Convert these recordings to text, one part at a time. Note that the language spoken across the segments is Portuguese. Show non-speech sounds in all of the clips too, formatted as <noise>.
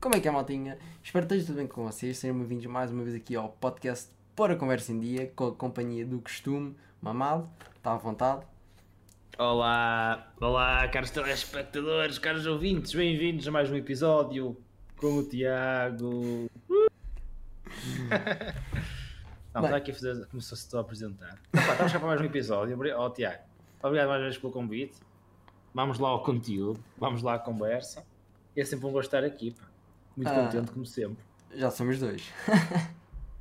Como é que é, maltinha? Espero que esteja tudo bem com vocês. Sejam bem-vindos mais uma vez aqui ao podcast Pôr a Conversa em Dia, com a companhia do costume, Mamado. Está à vontade. Olá, olá, caros telespectadores, caros ouvintes, bem-vindos a mais um episódio com o Tiago. <laughs> Não, está aqui a fazer, começou-se a apresentar. Opa, estamos cá para mais um episódio. Ó oh, Tiago, obrigado mais uma vez pelo convite. Vamos lá ao conteúdo, vamos lá à conversa. É sempre um gostar aqui, pá. Muito ah, contente, como sempre. Já somos dois.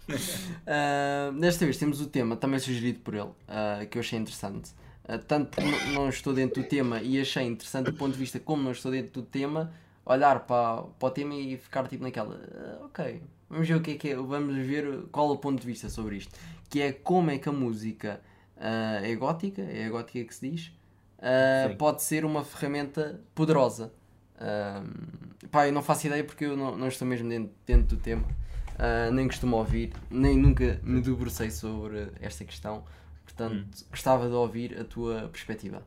uh, <laughs> desta vez temos o tema, também sugerido por ele, uh, que eu achei interessante. Uh, tanto porque não estou dentro do tema e achei interessante do ponto de vista como não estou dentro do tema, olhar para, para o tema e ficar tipo naquela, ok, vamos ver o que é que é, vamos ver qual é o ponto de vista sobre isto. Que é como é que a música é gótica, é a gótica que se diz, pode ser uma ferramenta poderosa Uh, pá, eu não faço ideia porque eu não, não estou mesmo dentro, dentro do tema, uh, nem costumo ouvir, nem nunca me debrucei sobre esta questão. Portanto, hum. gostava de ouvir a tua perspectiva.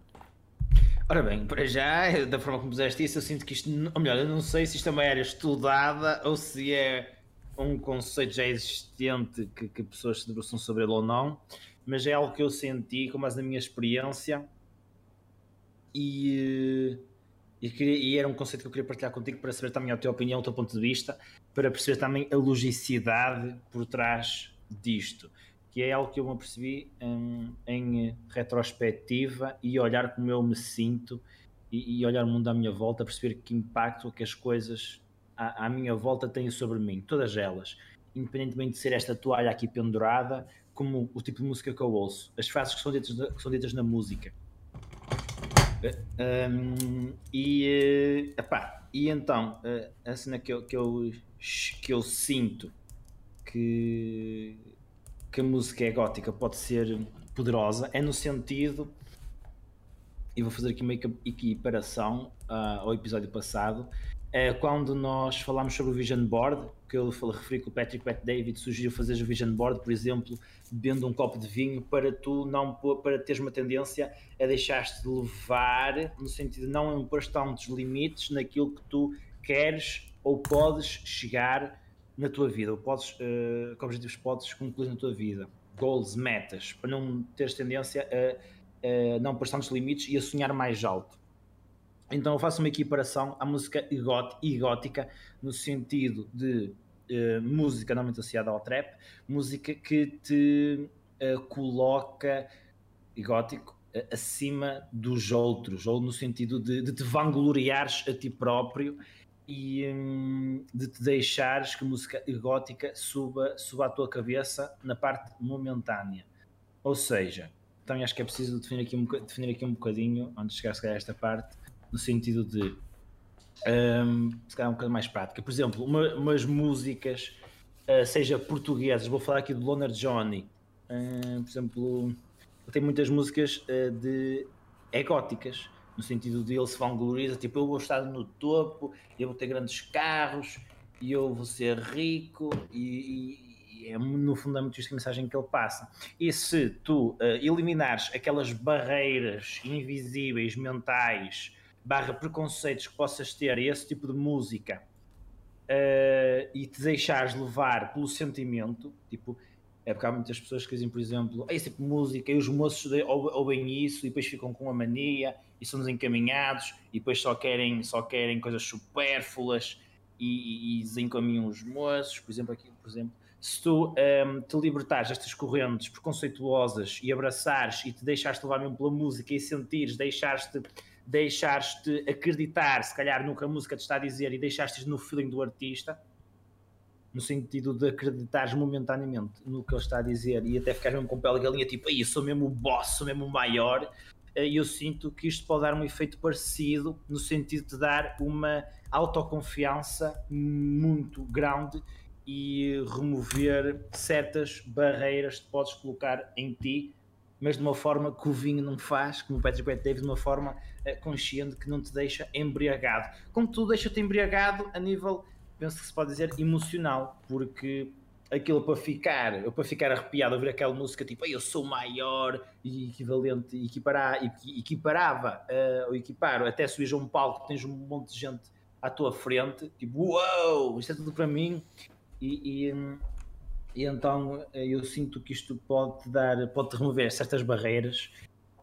Ora bem, para já, da forma como puseste isso, eu sinto que isto, ou melhor, eu não sei se isto é uma área estudada ou se é um conceito já existente que, que pessoas se debruçam sobre ele ou não, mas é algo que eu senti com base na minha experiência e e, queria, e, era um conceito que eu queria partilhar contigo para saber também a tua opinião, o teu ponto de vista, para perceber também a logicidade por trás disto, que é algo que eu me apercebi em, em retrospectiva e olhar como eu me sinto e, e, olhar o mundo à minha volta, perceber que impacto que as coisas à, à minha volta têm sobre mim, todas elas, independentemente de ser esta toalha aqui pendurada, como o tipo de música que eu ouço, as frases que são ditas, que são ditas na música um, e, epá, e então, a cena que eu, que eu, que eu sinto que, que a música é gótica pode ser poderosa é no sentido, e vou fazer aqui uma equiparação uh, ao episódio passado, é quando nós falámos sobre o Vision Board, que eu referi que o Patrick Pat David sugeriu fazer o Vision Board, por exemplo, bebendo um copo de vinho para tu não para teres uma tendência a deixar-te levar, no sentido de não impor tantos limites naquilo que tu queres ou podes chegar na tua vida, ou podes, uh, que objetivos podes concluir na tua vida, goals, metas, para não teres tendência a, a não pôr tantos limites e a sonhar mais alto. Então eu faço uma equiparação à música egótica, no sentido de uh, música normalmente associada ao trap, música que te uh, coloca egótico uh, acima dos outros, ou no sentido de, de te vangloriares a ti próprio e um, de te deixares que música egótica suba, suba à tua cabeça na parte momentânea. Ou seja, também acho que é preciso definir aqui um, definir aqui um bocadinho, antes de chegar a esta parte, no sentido de um, se calhar um bocadinho mais prática. Por exemplo, uma, umas músicas, uh, seja portuguesas, vou falar aqui do Loner Johnny, uh, por exemplo, tem muitas músicas uh, de egóticas, no sentido de ele se vangloriza, tipo, eu vou estar no topo, eu vou ter grandes carros, e eu vou ser rico, e, e, e é no fundo é muito isto a mensagem que ele passa. E se tu eliminares aquelas barreiras invisíveis mentais barra preconceitos que possas ter a esse tipo de música uh, e te deixares levar pelo sentimento, tipo, é porque há muitas pessoas que dizem, por exemplo, esse tipo de música e os moços ouvem isso e depois ficam com a mania e são desencaminhados e depois só querem, só querem coisas supérfluas e, e, e desencaminham os moços, por exemplo, aqui, por exemplo, se tu um, ehm, te libertares destas correntes preconceituosas e abraçares e te deixares levar mesmo pela música e sentires, deixares-te deixares-te acreditar, se calhar, no que a música te está a dizer e deixaste no feeling do artista, no sentido de acreditares momentaneamente no que ele está a dizer e até ficares mesmo com pele galinha, tipo, aí sou mesmo o boss, sou mesmo o maior, eh, e eu sinto que isto pode dar um efeito parecido no sentido de dar uma autoconfiança muito grande e remover certas barreiras que podes colocar em ti mas de uma forma que o vinho não faz, como o Patrick Pat David, de uma forma uh, consciente que não te deixa embriagado. Como tu deixa-te embriagado a nível, penso que se pode dizer, emocional, porque aquilo para ficar, eu para ficar arrepiado a ouvir aquela música tipo eu sou maior e equivalente, equiparar, equiparava uh, ou equiparo, até subir a um palco, tens um monte de gente à tua frente, tipo, uau, wow, isto é tudo para mim, e, e, e, então eu sinto que isto pode dar, pode remover certas barreiras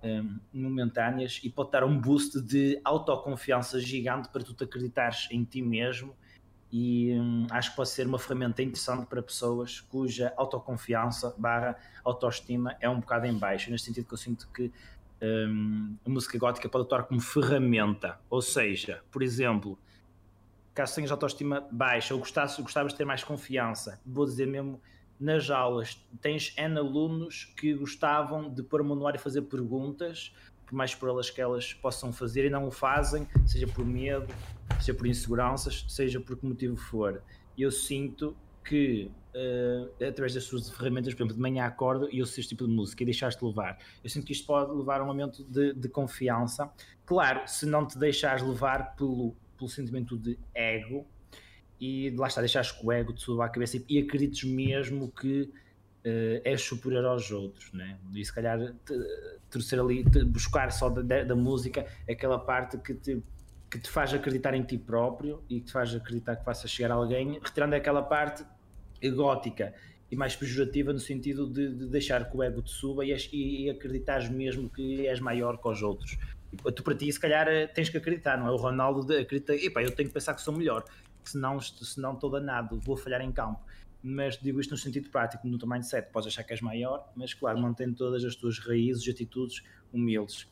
um, momentâneas e pode dar um boost de autoconfiança gigante para tu te acreditares em ti mesmo. E hum, acho que pode ser uma ferramenta interessante para pessoas cuja autoconfiança barra autoestima é um bocado em baixo, neste sentido que eu sinto que hum, a música gótica pode atuar como ferramenta, ou seja, por exemplo, caso tenhas autoestima baixa ou gostasses, gostavas de ter mais confiança, vou dizer mesmo nas aulas, tens N alunos que gostavam de pôr manuário e fazer perguntas por mais por elas que elas possam fazer e não o fazem, seja por medo, seja por inseguranças, seja por que motivo for. Eu sinto que uh, através das suas ferramentas, por exemplo, de manhã acordo e eu sei este tipo de música e deixaste levar. Eu sinto que isto pode levar a um momento de, de confiança. Claro, se não te deixares levar pelo, pelo sentimento de ego e lá está, deixares que o ego te suba a cabeça e, acredites mesmo que uh, és superior aos outros, né? E se calhar torcer ali, te, buscar só da, da, música aquela parte que te, que te faz acreditar em ti próprio e que te faz acreditar que possa chegar a alguém, retirando aquela parte egótica e mais pejorativa no sentido de, de deixar que o ego te suba e, e, e acreditares mesmo que és maior que os outros. Tu para ti, se calhar, eh, tens que acreditar, não é? O Ronaldo acredita, epá, eu tenho que pensar que sou melhor, senão, senão estou danado, vou falhar em campo mas digo isto no sentido prático, no teu mindset, podes achar que és maior, mas claro, mantendo todas as tuas raízes e atitudes humildes.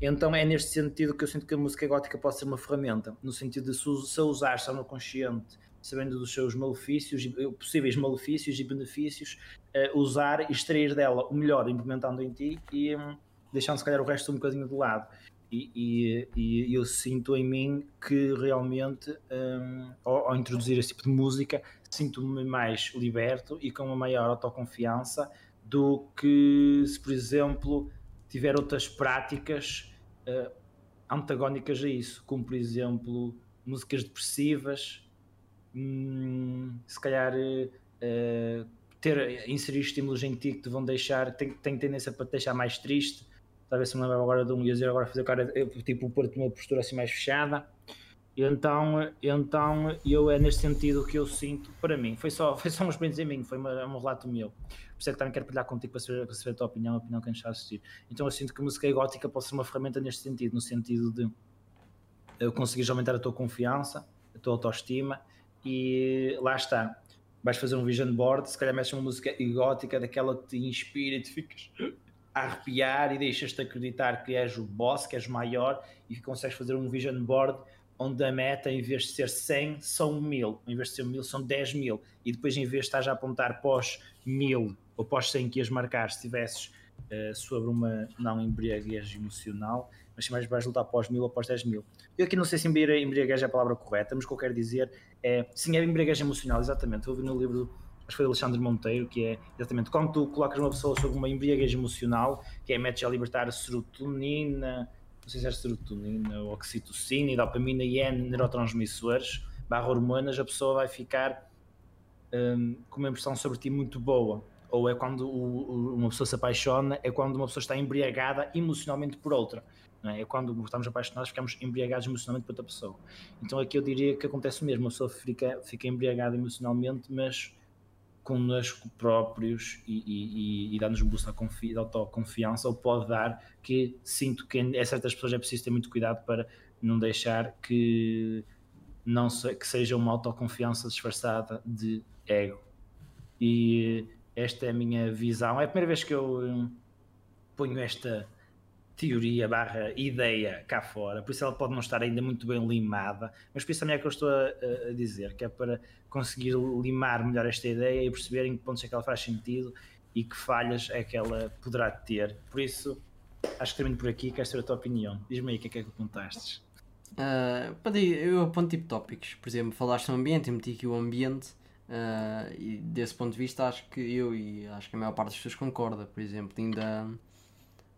Então é neste sentido que eu sinto que a música gótica pode ser uma ferramenta, no sentido de se a usar só no consciente, sabendo dos seus malefícios, possíveis malefícios e benefícios, uh, usar e extrair dela o melhor implementando em ti e um, deixando se calhar o resto um bocadinho de lado. E, e, e, eu sinto em mim que realmente, um, ao, ao, introduzir esse tipo de música, sinto-me mais liberto e com uma maior autoconfiança do que se, por exemplo, tiver outras práticas uh, antagónicas a isso, como por exemplo músicas depressivas, hum, se calhar uh, ter, inserir estímulos em ti que te vão deixar, tem, tem tendência para te deixar mais triste. Talvez se me lembro agora de um dizer agora fazer cara, tipo, pôr-te uma postura assim mais fechada então, então eu é neste sentido que eu sinto para mim. Foi só, <laughs> foi só uma experiência em mim, foi uma, um relato meu. Por isso é que também quero partilhar contigo para saber, para saber a tua opinião, a opinião que nos está a assistir. Então eu sinto que a música gótica pode ser uma ferramenta neste sentido, no sentido de eu conseguires aumentar a tua confiança, a tua autoestima e lá está. Vais fazer um vision board, se calhar metes uma música gótica daquela que te inspira e te ficas a arrepiar e deixas-te acreditar que és o boss, que és maior e que consegues fazer um vision board onde a meta, em vez de ser 100, são 1000, em vez de ser 1000, são 10 mil, e depois, em vez de estás a apontar pós 1000 ou pós 100 que ias marcar, se estivesses uh, sobre uma não embriaguez emocional, mas se mais vais lutar pós 1000 ou pós 10 mil. Eu aqui não sei se embriaguez é a palavra correta, mas o que eu quero dizer é, sim, é embriaguez emocional, exatamente. Eu ouvi no livro acho que foi Alexandre Monteiro, que é exatamente quando tu colocas uma pessoa sobre uma embriaguez emocional, que é metes a libertar serotonina, não sei se é serotonina, oxitocina e dopamina e N neurotransmissores barra hormonas, a pessoa vai ficar um, com uma impressão sobre ti muito boa. Ou é quando o, o, uma pessoa se apaixona, é quando uma pessoa está embriagada emocionalmente por outra. É? é? quando estamos apaixonados, ficamos embriagados emocionalmente por outra pessoa. Então aqui eu diria que acontece o mesmo, a pessoa fica, fica embriagada emocionalmente, mas connosco próprios e, e, e, dá-nos um boost de autoconfiança, ou pode dar que sinto que em certas pessoas é preciso ter muito cuidado para não deixar que, não se, que seja uma autoconfiança disfarçada de ego. E esta é a minha visão. É a primeira vez que eu hum, ponho esta teoria barra ideia cá fora, por isso ela pode não estar ainda muito bem limada, mas por isso também é que eu estou a, a dizer, que é para conseguir limar melhor esta ideia e perceber em que pontos é que ela faz sentido e que falhas é que ela poderá ter. Por isso, acho que termino por aqui, quero saber a tua opinião. Diz-me aí o que é que é apontaste. Uh, eu aponto tipo tópicos, por exemplo, falaste no ambiente, eu meti aqui o ambiente uh, e desse ponto de vista acho que eu e acho que a maior parte das pessoas concorda, por exemplo, ainda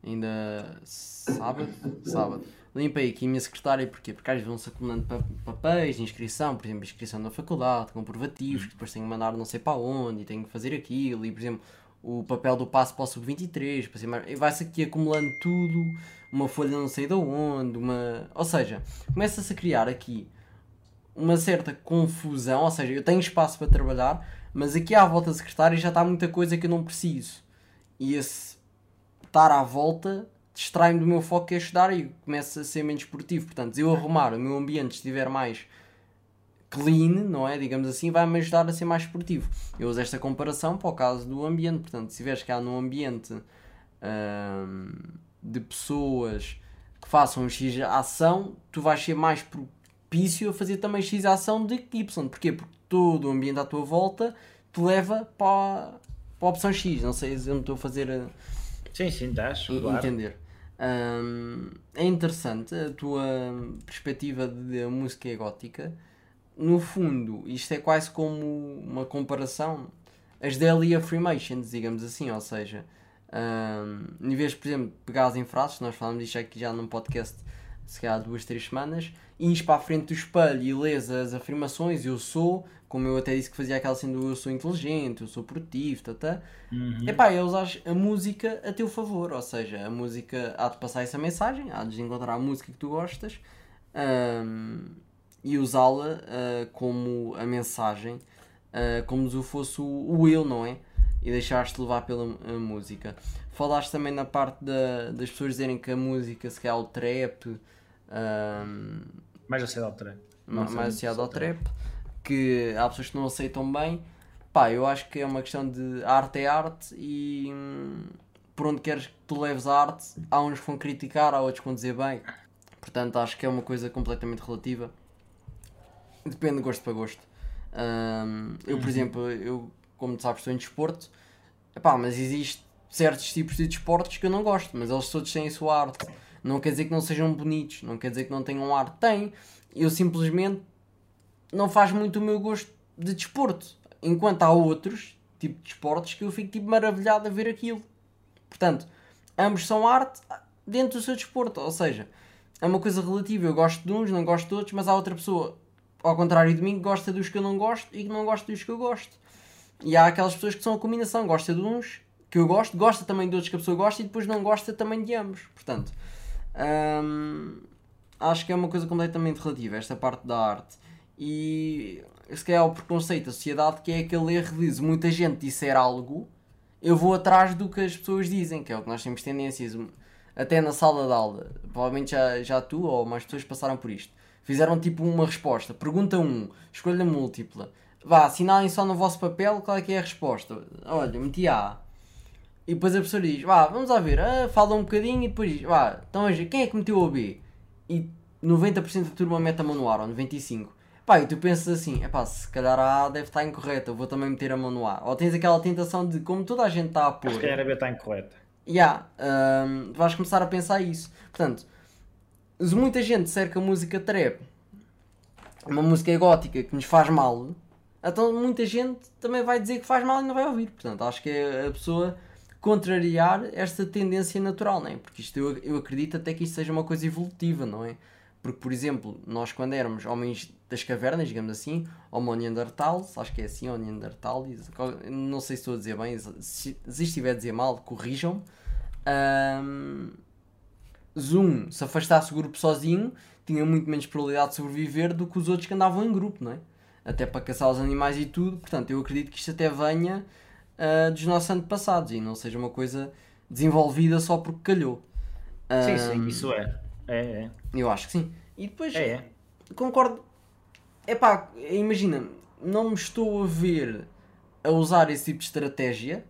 ainda sábado, sábado, limpei aqui a minha secretária, porquê? Porque às vezes vão-se acumulando papéis de inscrição, por exemplo, inscrição na faculdade, comprovativos, que depois tenho que mandar não sei para onde, e tenho que fazer aquilo, e por exemplo, o papel do passo para o sub-23, e vai-se aqui acumulando tudo, uma folha não sei de onde, uma... Ou seja, começa-se a criar aqui uma certa confusão, ou seja, eu tenho espaço para trabalhar, mas aqui à volta da secretária já está muita coisa que eu não preciso. E esse estar à volta distrai-me do meu foco que é estudar e começa a ser menos esportivo. Portanto, se eu arrumar o meu ambiente estiver mais clean, não é? Digamos assim, vai-me ajudar a ser mais esportivo. Eu uso esta comparação para o caso do ambiente. Portanto, se tiveres cá num ambiente hum, de pessoas que façam X ação, tu vais ser mais propício a fazer também X ação de Y. Porquê? Porque todo o ambiente à tua volta te leva para, para a opção X. Não sei se eu me estou a fazer. Sim, sim, estás. Claro. Entender. Hum, é interessante a tua perspectiva de música gótica no fundo, isto é quase como uma comparação. As Daily Affirmations, digamos assim, ou seja, um, em vez de, por exemplo, pegares em frases, nós falamos disto aqui já num podcast, se calhar duas, três semanas, ires para a frente do espelho e lês as afirmações, eu sou, como eu até disse que fazia aquela sendo eu sou inteligente, eu sou produtivo, tá, tá. Uhum. Epá, é usar a música a teu favor, ou seja, a música há de passar essa mensagem, há de encontrar a música que tu gostas. Um, e usá-la uh, como a mensagem, uh, como se fosse o, o eu, não é? E deixaste-te levar pela música. Falaste também na parte da, das pessoas dizerem que a música se calhar o trap. Um, mais associado ao trap. mais associado ao trap. Que há pessoas que não aceitam bem. Pá, eu acho que é uma questão de arte é arte e hum, por onde queres que tu leves a arte, há uns que vão criticar, há outros que vão dizer bem. Portanto, acho que é uma coisa completamente relativa. Depende de gosto para gosto. Um, eu, por uhum. exemplo, eu, como tu sabes, estou em desporto, epá, mas existe certos tipos de desportos que eu não gosto, mas eles todos têm a sua arte. Não quer dizer que não sejam bonitos, não quer dizer que não tenham arte. Tem. Eu simplesmente não faz muito o meu gosto de desporto. Enquanto há outros tipo de desportos que eu fico tipo maravilhado a ver aquilo. Portanto, ambos são arte dentro do seu desporto. Ou seja, é uma coisa relativa. Eu gosto de uns, não gosto de outros, mas há outra pessoa ao contrário de mim, gosta dos que eu não gosto e que não gosta dos que eu gosto. E há aquelas pessoas que são a combinação, gosta de uns que eu gosto, gosta também de outros que a pessoa gosta e depois não gosta também de ambos. Portanto, hum, acho que é uma coisa completamente relativa, esta parte da arte. E se calhar o preconceito da sociedade que é aquele erro de muita gente disser algo, eu vou atrás do que as pessoas dizem, que é o que nós temos tendências, até na sala de aula. Provavelmente já, já tu ou mais pessoas passaram por isto Fizeram tipo uma resposta. Pergunta 1, um, escolha múltipla. Vá, assinalem só no vosso papel qual é que é a resposta. Olha, meti A. E depois a professora diz, vá, vamos lá ver. Ah, fala um bocadinho e depois diz, vá, então hoje, quem é que meteu o B? E 90% da turma mete a mão no ar, ou 95%. Pá, e tu pensas assim, é pá, se calhar a A deve estar incorreta, vou também meter a mão no A. Ou tens aquela tentação de, como toda a gente está a pôr... Acho que a B está incorreta. Já, yeah, um, vais começar a pensar isso. Portanto, muita gente cerca a música trap, uma música gótica que nos faz mal, então muita gente também vai dizer que faz mal e não vai ouvir. Portanto, acho que é a pessoa contrariar esta tendência natural, não é? Porque isto eu, eu acredito até que isto seja uma coisa evolutiva, não é? Porque, por exemplo, nós quando éramos homens das cavernas, digamos assim, Homo neanderthals, acho que é assim, ou neanderthal, não sei se estou a dizer bem, se, se estiver a dizer mal, corrijam-me. Um, Zoom se afastasse do grupo sozinho, tinha muito menos probabilidade de sobreviver do que os outros que andavam em grupo, não é? Até para caçar os animais e tudo. Portanto, eu acredito que isto até venha uh, dos nossos antepassados e não seja uma coisa desenvolvida só porque calhou. sim, sim, isso é. É, é. Eu acho que sim. E depois, é, é. concordo. É pá, imagina, não me estou a ver a usar esse tipo de estratégia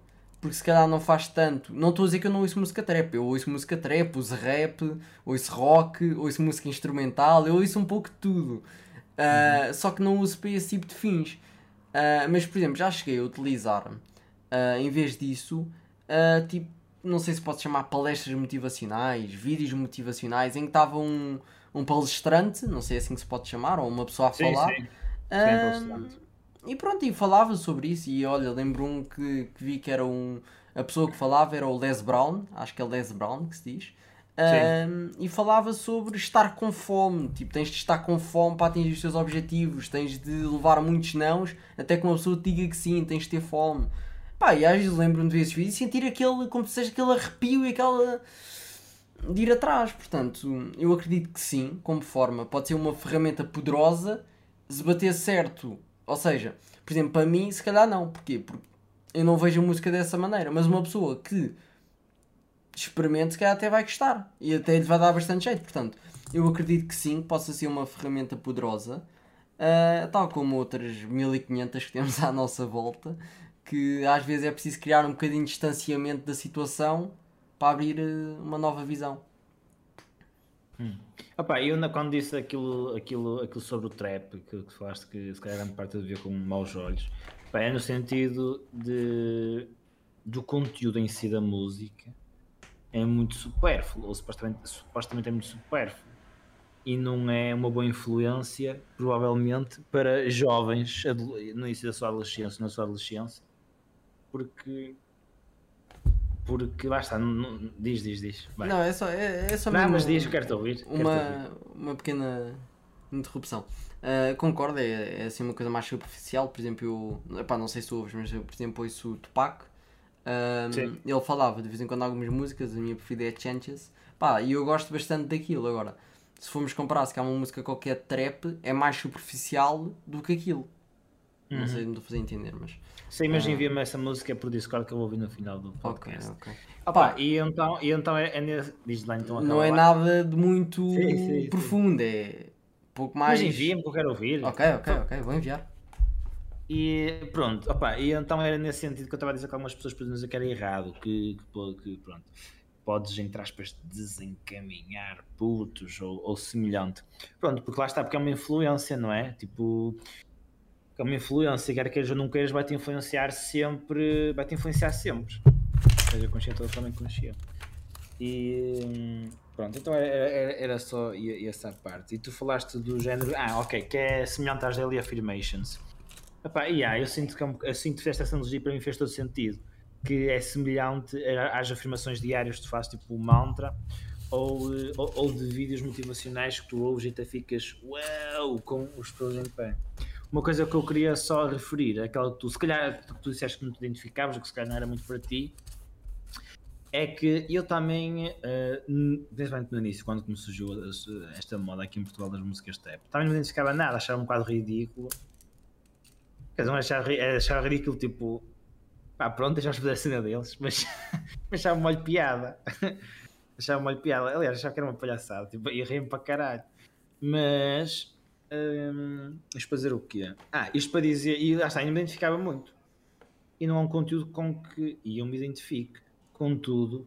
porque se calhar não faz tanto. Não estou a dizer que eu não ouço música trap, eu ouço música trap, ouço rap, ouço rock, ouço música instrumental, eu ouço um pouco de tudo. Uh, uhum. Só que não uso para esse tipo de fins. Uh, mas, por exemplo, já cheguei a utilizar, uh, em vez disso, tipo, não sei se pode chamar palestras motivacionais, vídeos motivacionais, em que estava um, um palestrante, não sei assim que se pode chamar, ou uma pessoa a sim, falar. Sim. Sim, e pronto, e falava sobre isso. E olha, lembro-me que, que, vi que era um. A pessoa que falava era o Les Brown, acho que é Les Brown que se diz. Um, e falava sobre estar com fome. Tipo, tens de estar com fome para atingir os teus objetivos, tens de levar muitos nãos até que uma pessoa te diga que sim, tens de ter fome. Pá, e às vezes lembro-me de ver esses vídeos e sentir aquele, como se aquele arrepio e aquela. de ir atrás. Portanto, eu acredito que sim, como forma, pode ser uma ferramenta poderosa se bater certo, ou seja, por exemplo, para mim, se calhar não. Porquê? Porque eu não vejo a música dessa maneira, mas uma pessoa que experimente, se calhar até vai gostar e até lhe vai dar bastante jeito. Portanto, eu acredito que sim, que possa ser uma ferramenta poderosa, uh, tal como outras 1500 que temos à nossa volta, que às vezes é preciso criar um bocadinho de distanciamento da situação para abrir uh, uma nova visão. Hum. Opa, eu quando disse aquilo, aquilo, aquilo sobre o trap, que, que falaste que se calhar grande parte a ver com maus olhos, opa, é no sentido de, do conteúdo em si da música é muito supérfluo, ou supostamente, supostamente é muito supérfluo. E não é uma boa influência, provavelmente, para jovens no início da sua adolescência, na sua adolescência, porque porque lá está, não, diz, diz, diz. Vai. Não, é só, é, é só Não, mas diz, quero-te ouvir. Uma, ouvir. uma pequena interrupção. Uh, concordo, é, é assim uma coisa mais superficial. Por exemplo, eu epá, não sei se tu ouves, mas eu, por exemplo, ouço o Tupac. Um, ele falava de vez em quando algumas músicas, a minha preferida é Changes. Pá, e eu gosto bastante daquilo. Agora, se formos comparar, se há uma música qualquer trap, é mais superficial do que aquilo. Uhum. Não sei se me estou a fazer entender, mas. Sim, mas envia-me essa música por Discord que eu vou ouvir no final do podcast. Ok, ok. Opa, e então, e então é, é diz lá então Não é lá. nada de muito sim, sim, profundo, sim. é pouco mais. Mas envia-me que eu quero ouvir. Ok, ok, ok, vou enviar. E pronto, opa, e então era nesse sentido que eu estava a dizer que algumas pessoas podiam dizer que era errado, que, que, que pronto, podes, entre aspas, desencaminhar putos ou, ou semelhante. Pronto, porque lá está, porque é uma influência, não é? Tipo, é uma influência, quer queiras ou não queiras, vai-te influenciar sempre, vai-te influenciar sempre. Seja consciente ou também consciente. E pronto, então era, era, era só essa parte. E tu falaste do género, ah, ok, que é semelhante às daily affirmations. Epá, yeah, eu sinto que, é eu sinto que analogia para mim fez todo sentido. Que é semelhante às afirmações diárias que tu fazes, tipo mantra, ou, ou, ou, de vídeos motivacionais que tu ouves e até ficas uau com os pelos em pé. Uma coisa que eu queria só referir, aquela que tu, se calhar, que tu disseste que não te identificavas, que se calhar não era muito para ti, é que eu também, uh, principalmente no início, quando me surgiu esta moda aqui em Portugal das músicas tap, também não me identificava nada, achava um bocado ridículo. Quer dizer, achava, achava ridículo, tipo, pá, pronto, deixa-os fazer a cena deles, <laughs> mas, achava molho piada. <laughs> achava molho piada. Aliás, achava que era uma palhaçada, tipo, ia rir para caralho. Mas Hum, isto para dizer o quê? Ah, isto para dizer. E lá está, ainda me identificava muito. E não é um conteúdo com que e eu me identifique. Contudo,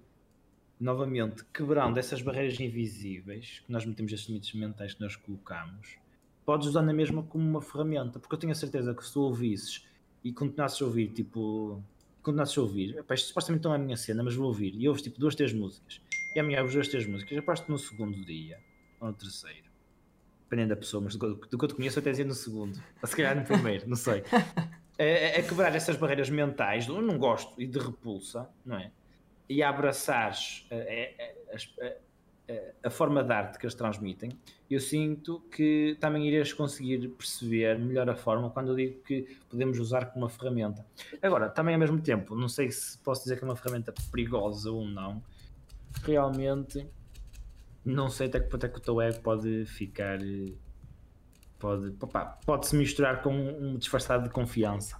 novamente, quebrando essas barreiras invisíveis que nós metemos estes limites mentais que nós colocamos, podes usar na mesma como uma ferramenta. Porque eu tenho a certeza que se tu ouvisses e continuasses a ouvir, tipo. Continuasses a ouvir, epá, isto supostamente não é a minha cena, mas vou ouvir. E ouves tipo duas, três músicas. E amanhã ouves duas, três músicas. Aposto no segundo dia ou no terceiro dependendo da pessoa, mas do, do que eu te conheço, até dizia no segundo, ou se calhar no primeiro, não sei. <laughs> É, é, é quebrar essas barreiras mentais do não gosto e de repulsa, não é? E abraçar é, é, a, a forma de arte que eles transmitem, eu sinto que também irias conseguir perceber melhor a forma quando eu digo que podemos usar como uma ferramenta. Agora, também ao mesmo tempo, não sei se posso dizer que é uma ferramenta perigosa ou não, realmente não sei até que ponto é que o teu ego pode ficar. Pode, pode se misturar com um disfarçado de confiança.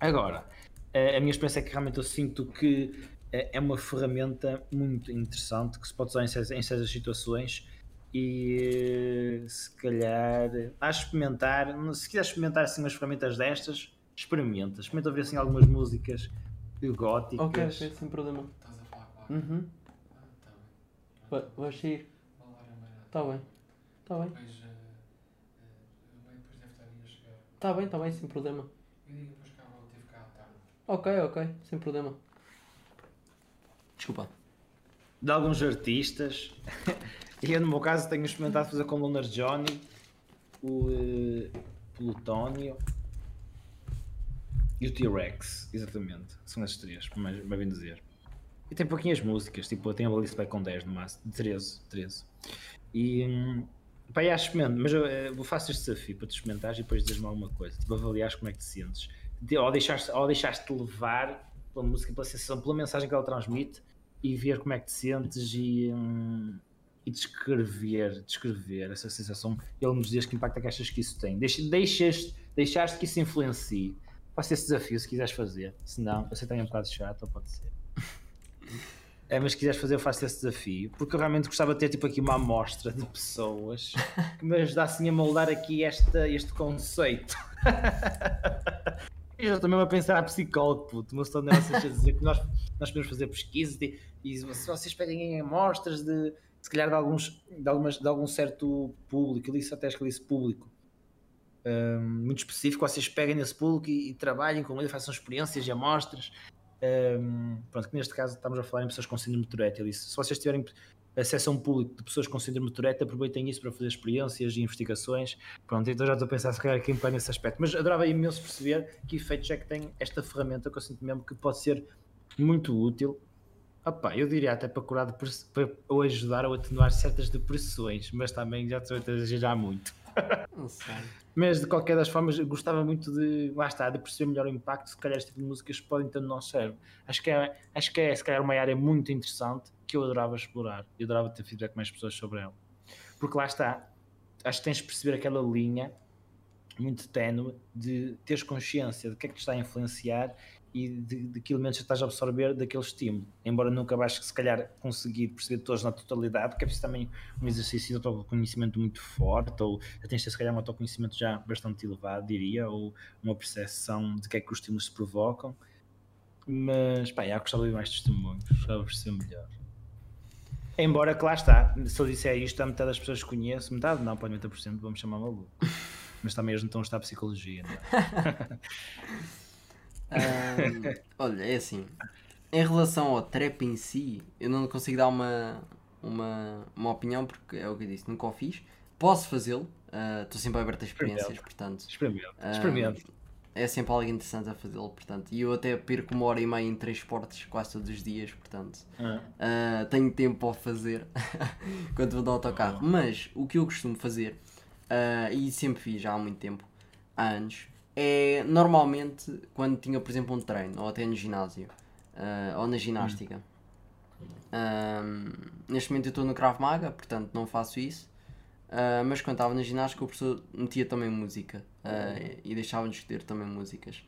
Agora, a minha experiência é que realmente eu sinto que é uma ferramenta muito interessante que se pode usar em certas, em certas situações e se calhar a experimentar, se quiser experimentar assim umas ferramentas destas, experimenta, experimenta ver assim algumas músicas góticas. Ok, sem problema. Estás a falar uhum. Vai, vai sair. Está bem. Está bem. Depois, bem, depois deve estar aí a chegar. Está bem, está bem, sem problema. Eu digo depois que ela teve cá à tarde. Ok, ok, sem problema. Desculpa. De alguns artistas. <laughs> e eu, no meu caso, tenho experimentado fazer com o Lunar Johnny, o uh, Plutónio e o T-Rex, exatamente. São esses três, mas bem dizer. E tem pouquinhas músicas, tipo, tem a Balice Back com 10 no máximo, 13, 13. E pá, e acho mesmo, mas eu, eu faço este desafio para te experimentares e depois dizes-me alguma coisa, tipo, avaliares como é que te sentes. Ou deixaste-te deixaste levar pela música, pela sensação, pela mensagem que ela transmite e ver como é que te sentes e, hum, e descrever, descrever essa sensação, ele nos diz que impacto é que achas que isso tem. Deixa, deixas, deixaste que isso influencie. Faça esse desafio se quiseres fazer. Se não, eu tem um bocado chato, ou pode ser. É, mas se quiseres fazer, eu faço esse desafio. Porque eu realmente gostava de ter tipo aqui uma amostra de pessoas que me ajudassem a moldar aqui esta, este conceito. <laughs> eu já estou mesmo a pensar a psicólogo, puto. Mas estou a dizer que nós, nós podemos fazer pesquisas e, e se vocês pedem amostras de se calhar de, alguns, de, algumas, de algum certo público, eu até acho que disse público, um, muito específico, vocês peguem nesse público e, e, trabalhem com ele, façam experiências e amostras. Um, pronto, que neste caso estamos a falar em pessoas com síndrome de Tourette. Ele disse: se vocês tiverem acesso a um público de pessoas com síndrome de Tourette, aproveitem isso para fazer experiências e investigações. Pronto, então já estou a pensar se calhar aqui um nesse aspecto. Mas adorava imenso perceber que efeitos é que tem esta ferramenta que eu sinto mesmo que pode ser muito útil Opa, eu diria até para curar ou ajudar ou atenuar certas depressões, mas também já estou a exagerar muito. Mas de qualquer das formas, gostava muito de, lá está, de perceber melhor o impacto que calhar este tipo de músicas podem ter no nosso cérebro. Acho que é, acho que é se calhar uma área muito interessante que eu adorava explorar. Eu adorava ter feedback mais pessoas sobre ela. Porque lá está, acho que tens de perceber aquela linha muito ténue de teres consciência de que é que te está a influenciar e de, de que elementos estás a absorver daquele estímulo. Embora nunca vais, se calhar, conseguir perceber todos na totalidade, porque é preciso também um exercício de autoconhecimento muito forte, ou tens de ter, se calhar, um autoconhecimento já bastante elevado, diria, ou uma percepção de que é que os estímulos se provocam. Mas, pá, já gostava de mais testemunhos, gostava de perceber melhor. Embora que lá está, se eu disser isto, a metade das pessoas que conheço, metade não, pode 90%, vamos chamar maluco. <laughs> Mas também eles não estão a estar a psicologia, não é? <laughs> Um, olha, é assim. Em relação ao trap em si, eu não consigo dar uma, uma, uma opinião porque é o que eu disse, nunca o fiz. Posso fazê-lo, ah, estou uh, sempre aberto a experiências, portanto. Experimento. Experimento. É sempre algo interessante a fazê-lo, portanto. E eu até perco uma hora e meia em transportes quase todos os dias, portanto. Uh, tenho tempo para fazer <laughs> quando vou dar autocarro. Mas o que eu costumo fazer, e sempre fiz já há muito tempo, há anos, é normalmente quando tinha, por exemplo, um treino ou até no ginásio uh, ou na ginástica. Uh, neste momento eu estou no Krav Maga, portanto não faço isso. Uh, mas quando estava na ginástica o professor metia também música e deixava-nos ter também músicas.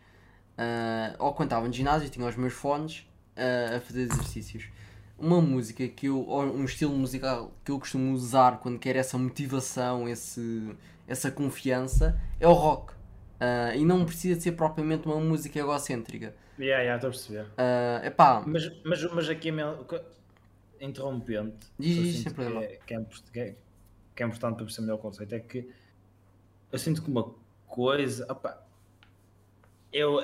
ou quando estava no ginásio tinha os meus fones a fazer exercícios. Uma música que eu, um estilo musical que eu costumo usar quando quero essa motivação, esse, essa confiança é o rock. Uh, e não precisa ser propriamente uma música egocêntrica. Yeah, yeah, estou a perceber. Uh, epá. Mas, mas, mas aqui interrompendo, diz, que, é, que, é, que, é, que é importante para perceber melhor o conceito, é que eu sinto que uma coisa. Opa, eu.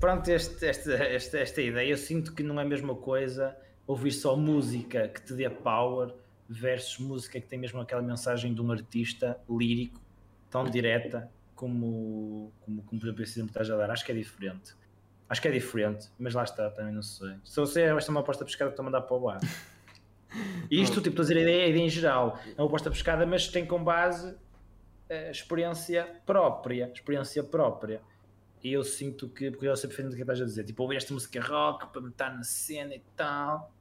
Pronto, este, esta, esta, esta ideia, eu sinto que não é a mesma coisa ouvir só música que te dê power versus música que tem mesmo aquela mensagem de um artista lírico tão direta como, como, como por exemplo esse exemplo que estás a dar, acho que é diferente. Acho que é diferente, mas lá está, também não sei. Se você é uma aposta pescada, estou a mandar para o ar. E isto, tipo, estou a dizer a ideia, a ideia em geral. É uma aposta pescada, mas tem com base a eh, experiência própria. Experiência própria. E eu sinto que, porque eu sempre defendo o que estás a dizer, tipo, ouvir esta música rock para me estar na cena e tal.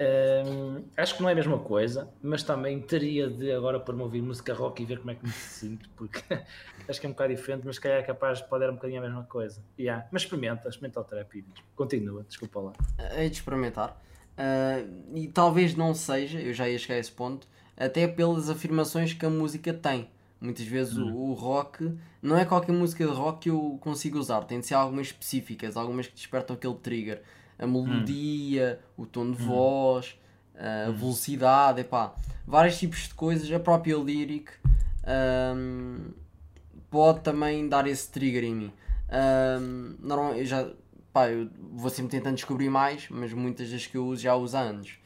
Um, acho que não é a mesma coisa, mas também teria de agora para me ouvir música rock e ver como é que me sinto, porque <laughs> acho que é um bocado diferente, mas se calhar é capaz de poder um bocadinho a mesma coisa. Yeah. Mas experimenta, experimenta o trap e continua, desculpa lá. É de experimentar. Uh, e talvez não seja, eu já ia chegar a esse ponto, até pelas afirmações que a música tem. Muitas vezes hum. o, o, rock não é qualquer música de rock que eu consigo usar, tem de ser algumas específicas, algumas que despertam aquele trigger a melodia, hum. o tom de hum. voz, a hum. velocidade, epá, vários tipos de coisas, a própria lyric um, pode também dar esse trigger em mim. Um, normalmente, já, pá, eu vou sempre tentando descobrir mais, mas muitas das que eu uso já uso há anos.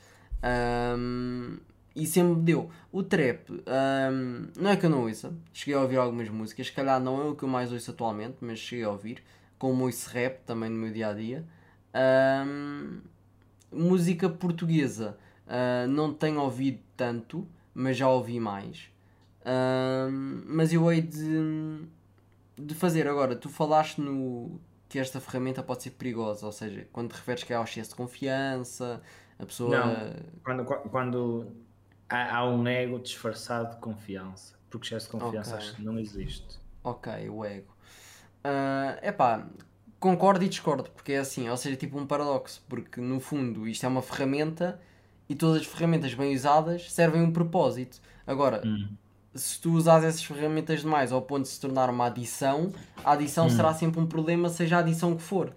Um, e sempre me deu. O trap, um, não é que eu não ouça, cheguei a ouvir algumas músicas, se calhar não é o que eu mais ouço atualmente, mas cheguei a ouvir, como ouço rap também no meu dia a dia. Um, música portuguesa uh, não tenho ouvido tanto, mas já ouvi mais. Um, mas eu hei de, de fazer agora. Tu falaste no que esta ferramenta pode ser perigosa, ou seja, quando te referes que é ao excesso de confiança, a pessoa. Não, quando, quando há, há um ego disfarçado de confiança. Porque excesso de confiança Ok. acho que não existe. Ok, o ego. É epá, concordo e discordo, porque é assim, ou seja, tipo um paradoxo, porque no fundo isto é uma ferramenta e todas as ferramentas bem usadas servem um propósito. Agora, Hum. se tu usas essas ferramentas demais ao ponto de se tornar uma adição, a adição será sempre um problema, seja a adição que for.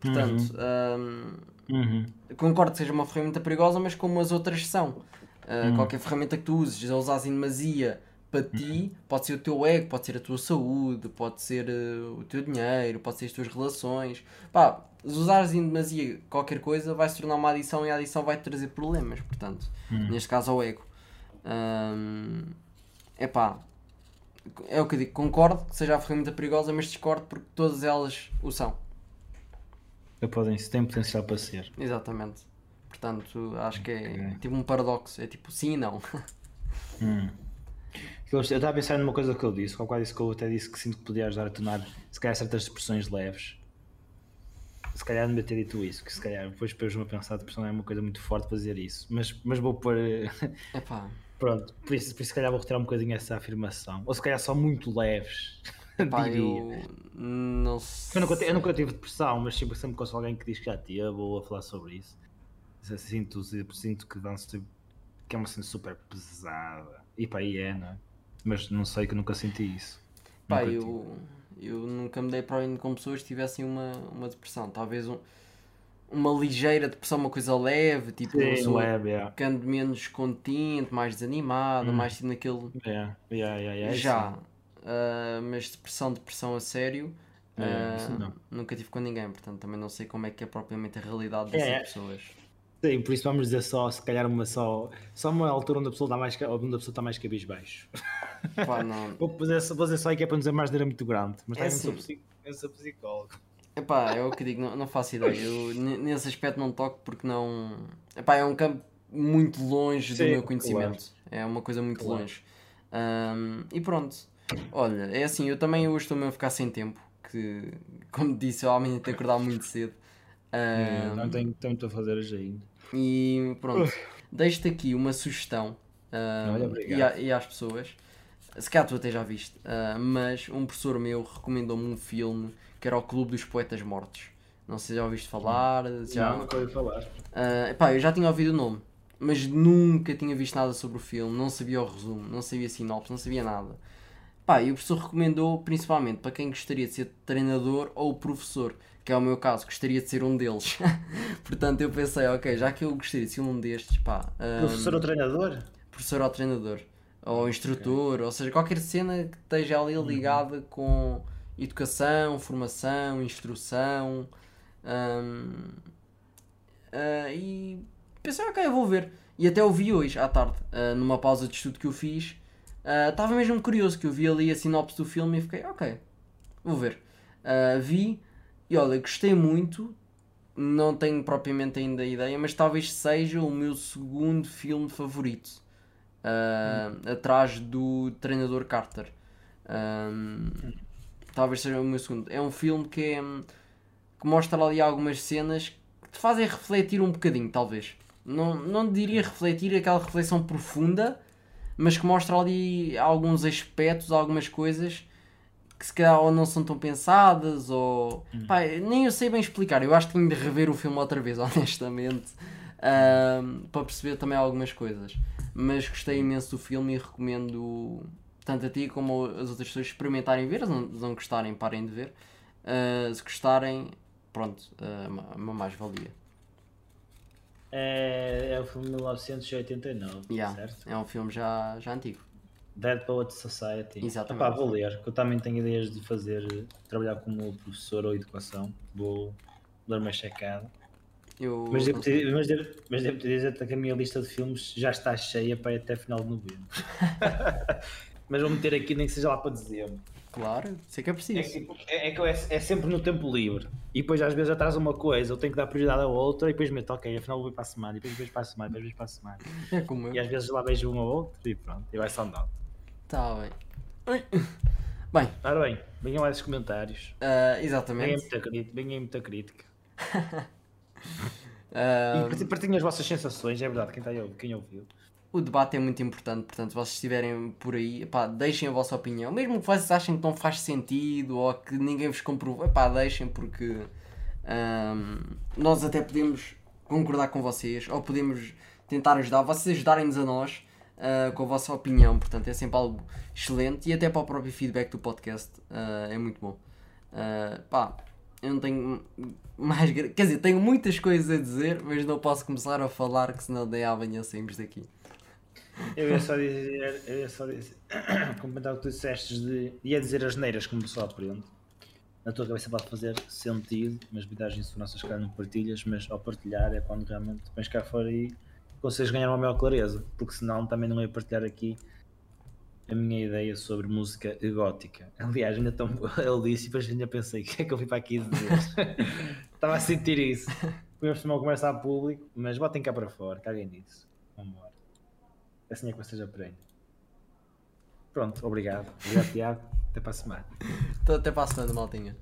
Portanto, hum, Uhum. concordo que seja uma ferramenta perigosa, mas como as outras são. Uh, Qualquer ferramenta que tu uses, a usares em demasia para ti, pode ser o teu ego, pode ser a tua saúde, pode ser uh, o teu dinheiro, pode ser as tuas relações. Pá, se usares em demasia qualquer coisa, vai se tornar uma adição e a adição vai te trazer problemas. Portanto, neste caso ao ego. É pá, é o que eu digo, concordo que seja a ferramenta perigosa, mas discordo porque todas elas o são. Podem, têm potencial para ser. Exatamente. Portanto, acho que é Ok. tipo um paradoxo. É tipo sim e não. <laughs> Eu estava a pensar numa coisa que eu disse, qual qual disse que eu até disse que sinto que podia ajudar a tornar se calhar certas expressões leves. Se calhar não devia ter dito isso, que se calhar depois depois-me a pensar depressão é uma coisa muito forte fazer isso. Mas, mas vou pôr. Epá, <laughs> Pronto, por isso, por isso se calhar vou retirar um bocadinho essa afirmação. Ou se calhar só muito leves. <laughs> epá eu não sei. Eu nunca, te- eu nunca tive depressão, mas sempre, sempre conheço alguém que diz que já teve ou a falar sobre isso. Sinto, sinto que, ser- que é uma cena super pesada. E pá, aí é, não é? Mas não sei que nunca senti isso. Pá, Nunca eu, eu nunca me dei para onde com pessoas que tivessem uma, uma depressão. Talvez um- uma ligeira depressão, uma coisa leve, tipo. Sim, web, yeah. ande menos contente, mais desanimada, mais tipo naquele. Yeah, yeah, yeah, yeah, Já. sim. Ah, mas depressão, depressão a sério. É, não. nunca tive com ninguém, portanto também não sei como é que é propriamente a realidade É, dessas é. pessoas. Sim, por isso vamos dizer só, se calhar uma só, só uma altura onde a pessoa está mais, onde a pessoa está mais cabisbaixo. <laughs> Pá, não. Vou dizer, vou dizer só aí que é para não dizer mais neira muito grande, mas É não assim. eu sou psicólogo. Epá, é o que digo, não, não faço ideia. Eu nesse aspecto não toco porque não. Epá, é um campo muito longe Sim, do meu conhecimento. É uma coisa muito Claro. longe. Ahm, e pronto. Olha, é assim, eu também hoje estou mesmo a ficar sem tempo. Que, <laughs> como disse, eu amanhã tenho que acordar muito cedo. Ahm, não tenho, tenho muito a fazer hoje ainda. E pronto, deixo-te aqui uma sugestão ahm, Olha, e, a- e às pessoas. Se calhar tu até já viste, ah, mas um professor meu recomendou-me um filme que era o Clube dos Poetas Mortos. Não sei se já ouviste falar, já. Não, nunca ouvi falar. Epá, eu já tinha ouvido o nome, mas nunca tinha visto nada sobre o filme, não sabia o resumo, não sabia sinopse, não sabia nada. Pá, e o professor recomendou principalmente para quem gostaria de ser treinador ou professor, que é o meu caso, gostaria de ser um deles. <laughs> Portanto, eu pensei, ok, já que eu gostaria de ser um destes, pá, ah, Professor ou treinador? professor ou treinador, ou instrutor, ou seja, qualquer cena que esteja ali ligada com educação, formação, instrução. hum, ah, e pensei, ok, eu vou ver. E até o vi hoje à tarde, ah, numa pausa de estudo que eu fiz. Ah, Estava mesmo curioso que eu vi ali a sinopse do filme e fiquei, ok, vou ver. Vi e olha, gostei muito. Não tenho propriamente ainda ideia, mas talvez seja o meu segundo filme favorito. Ah, atrás do treinador Carter. Ahm, talvez seja o meu segundo. É um filme que, é, hum, que mostra ali algumas cenas que te fazem refletir um bocadinho, talvez. Não, não diria refletir aquela reflexão profunda, mas que mostra ali alguns aspectos, algumas coisas que se calhar ou não são tão pensadas ou. Pá, nem eu sei bem explicar. Eu acho que tenho de rever o filme outra vez, <laughs> honestamente, ahm, para perceber também algumas coisas. Mas gostei imenso do filme e recomendo tanto a ti como as outras pessoas experimentarem ver. Se não, se não gostarem, parem de ver. Ah, se gostarem, pronto, uma, uma mais-valia. É, é o filme de 1989, Yeah, certo? é um filme já, já antigo. Dead Poet Society. Exatamente. Epá, vou ler, que eu também tenho ideias de fazer, trabalhar como professor ou educação. Vou dar uma checada. Eu, Mas devo, te, mas, devo, mas devo te dizer que a minha lista de filmes já está cheia para ir até final de novembro. <laughs> mas vou meter aqui nem que seja lá para dezembro. Claro, sei que é É, preciso. é, é que eu- é, é sempre no tempo livre. E depois às vezes atrás uma coisa, eu tenho que dar prioridade a outra e depois meto, ok, afinal vou ir para a semana, e depois vejo para a semana, depois vejo para a semana. <laughs> É como E eu. às vezes lá vejo um ou outro e pronto, e vai só andando. Tá bem. Oi. Bem, Ora bem, venham lá esses comentários. ah, Venham exatamente. muita crítica. Venham muita crítica. <laughs> Ah, E partilhem- as vossas sensações, é verdade, quem, está ouvir- quem ouviu. o debate é muito importante, portanto, se vocês estiverem por aí, pá, deixem a vossa opinião. Mesmo que vocês achem que não faz sentido ou que ninguém vos comprovou, pá, deixem porque um, nós até podemos concordar com vocês ou podemos tentar ajudar, vocês ajudarem-nos a nós uh, com a vossa opinião, portanto, é sempre algo excelente e até para o próprio feedback do podcast uh, é muito bom. Uh, pá, eu não tenho <laughs> mais. Quer dizer, tenho muitas coisas a dizer, mas não posso começar a falar que senão daí amanhã saímos daqui. Eu ia só dizer, eu ia só dizer, <coughs> comentar o que tu disseste de. ia dizer as neiras como só aprende. Na tua cabeça pode fazer sentido, mas segurança se calhar não partilhas, mas ao partilhar é quando realmente pões cá fora e consegues ganhar uma maior clareza, porque senão também não ia partilhar aqui a minha ideia sobre música gótica. Aliás, ainda tão <laughs> ele disse e depois ainda pensei, o que é que eu fui para aqui dizer? <laughs> Estava a sentir isso. Podemos tomar uma conversa a público, mas botem cá para fora, caguem nisso. Vamos embora. Assim é que vocês aprendem. Pronto, obrigado. Obrigado, Tiago. Até para a semana. Então, até para a semana, maltinha.